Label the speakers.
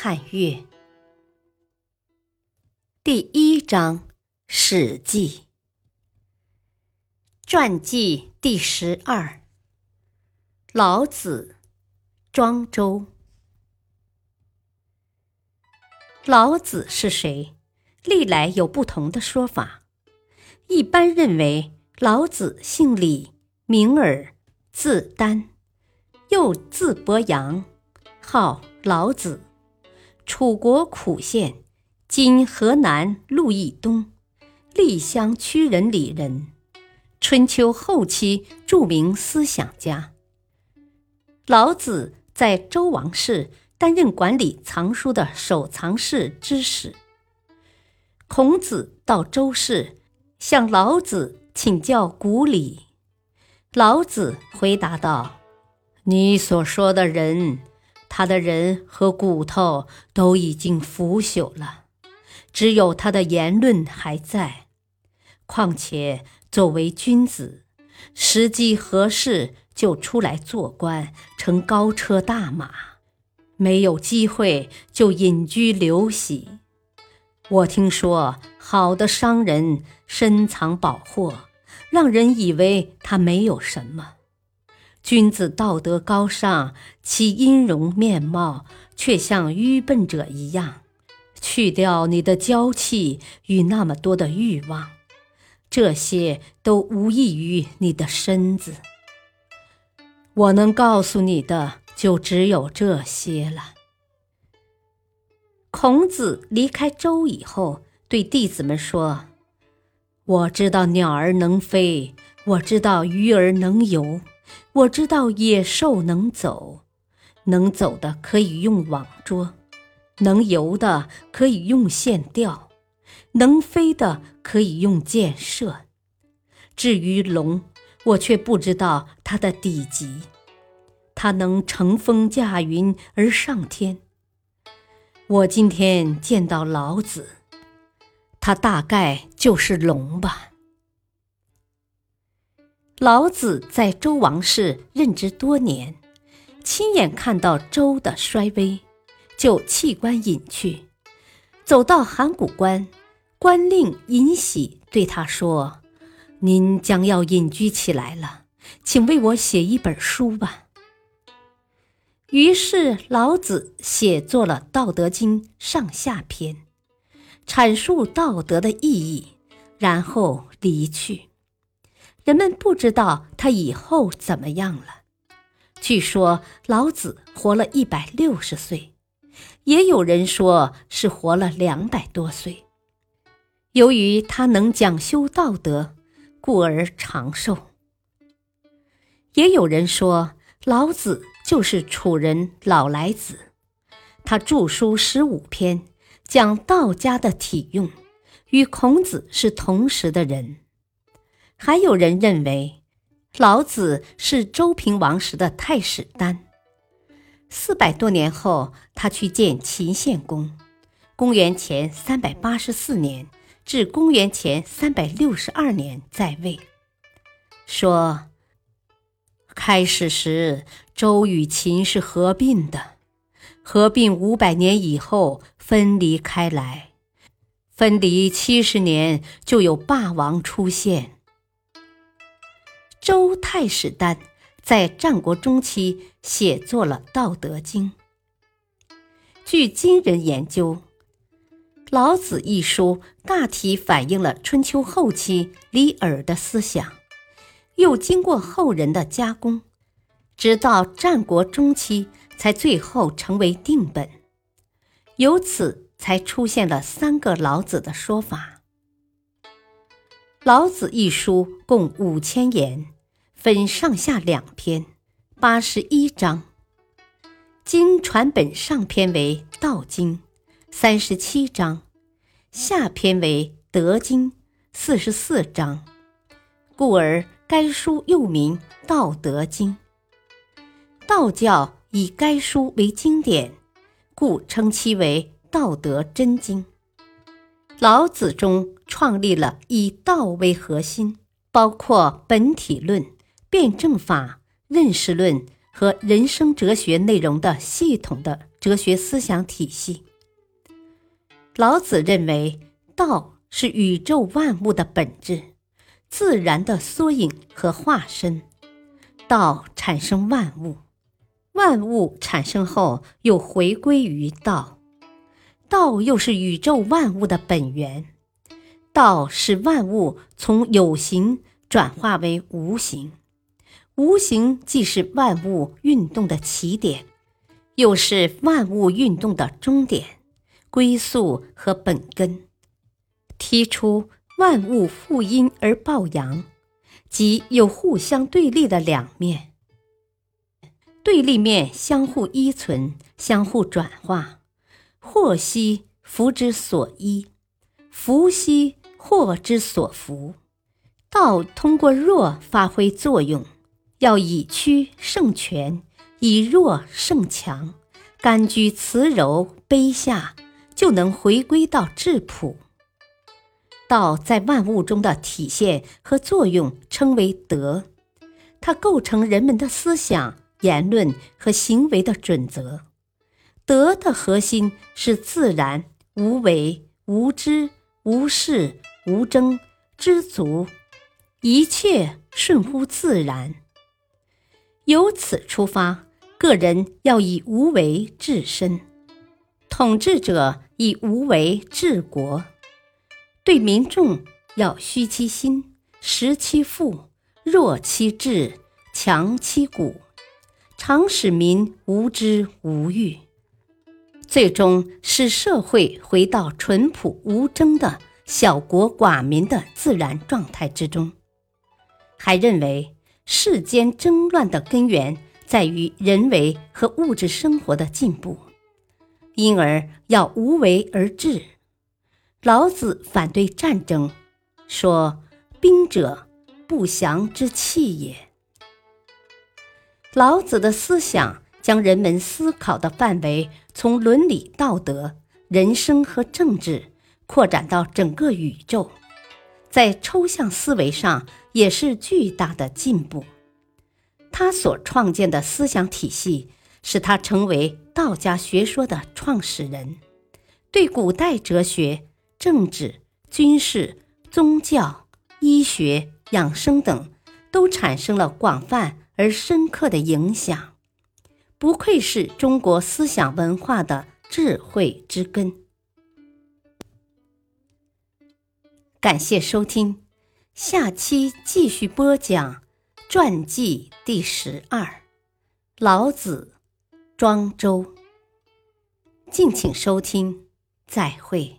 Speaker 1: 汉乐第一章《史记》传记第十二。老子，庄周。老子是谁？历来有不同的说法。一般认为，老子姓李，名耳，字丹，又字伯阳，号老子。楚国苦县（今河南鹿邑东）历乡曲人里人，春秋后期著名思想家。老子在周王室担任管理藏书的守藏室之使。孔子到周氏向老子请教古礼，老子回答道：“你所说的人。”他的人和骨头都已经腐朽了，只有他的言论还在。况且作为君子，时机合适就出来做官，乘高车大马；没有机会就隐居流徙。我听说，好的商人深藏宝货，让人以为他没有什么。君子道德高尚，其音容面貌却像愚笨者一样。去掉你的娇气与那么多的欲望，这些都无异于你的身子。我能告诉你的就只有这些了。孔子离开周以后，对弟子们说：“我知道鸟儿能飞，我知道鱼儿能游。”我知道野兽能走，能走的可以用网捉，能游的可以用线钓，能飞的可以用箭射。至于龙，我却不知道它的底级。它能乘风驾云而上天。我今天见到老子，他大概就是龙吧。老子在周王室任职多年，亲眼看到周的衰微，就弃官隐去。走到函谷关，官令尹喜对他说：“您将要隐居起来了，请为我写一本书吧。”于是老子写作了《道德经》上下篇，阐述道德的意义，然后离去。人们不知道他以后怎么样了。据说老子活了一百六十岁，也有人说是活了两百多岁。由于他能讲修道德，故而长寿。也有人说老子就是楚人老来子，他著书十五篇，讲道家的体用，与孔子是同时的人。还有人认为，老子是周平王时的太史丹。四百多年后，他去见秦献公，公元前三百八十四年至公元前三百六十二年在位，说：开始时周与秦是合并的，合并五百年以后分离开来，分离七十年就有霸王出现。太史丹在战国中期写作了《道德经》。据今人研究，《老子》一书大体反映了春秋后期李耳的思想，又经过后人的加工，直到战国中期才最后成为定本。由此才出现了三个老子的说法。《老子》一书共五千言。分上下两篇，八十一章。经传本上篇为《道经》，三十七章，下篇为《德经》四十四章，故而该书又名《道德经》。道教以该书为经典，故称其为《道德真经》。老子中创立了以道为核心，包括本体论、辩证法、认识论和人生哲学内容的系统的哲学思想体系。老子认为，道是宇宙万物的本质，自然的缩影和化身。道产生万物，万物产生后又回归于道。道又是宇宙万物的本源，道使万物从有形转化为无形，无形既是万物运动的起点，又是万物运动的终点、归宿和本根。提出万物负阴而抱阳，即有互相对立的两面，对立面相互依存，相互转化。祸兮福之所依，福兮祸之所伏。道通过弱发挥作用，要以屈胜全，以弱胜强，甘居慈柔卑下，就能回归到质朴。道在万物中的体现和作用称为德，它构成人们的思想、言论和行为的准则。德的核心是自然、无为、无知、无事、无争、知足，一切顺乎自然。由此出发，个人要以无为治身，统治者以无为治国。对民众要虚其心，实其腹，弱其志，强其骨，常使民无知无欲。最终使社会回到淳朴无争的小国寡民的自然状态之中。还认为世间争乱的根源在于人为和物质生活的进步，因而要无为而治。老子反对战争，说：“兵者，不祥之器也。”老子的思想。将人们思考的范围从伦理道德、人生和政治扩展到整个宇宙，在抽象思维上也是巨大的进步。他所创建的思想体系使他成为道家学说的创始人，对古代哲学、政治、军事、宗教、医学、养生等都产生了广泛而深刻的影响。不愧是中国思想文化的智慧之根。感谢收听，下期继续播讲传记第十二，老子，庄周。敬请收听，再会。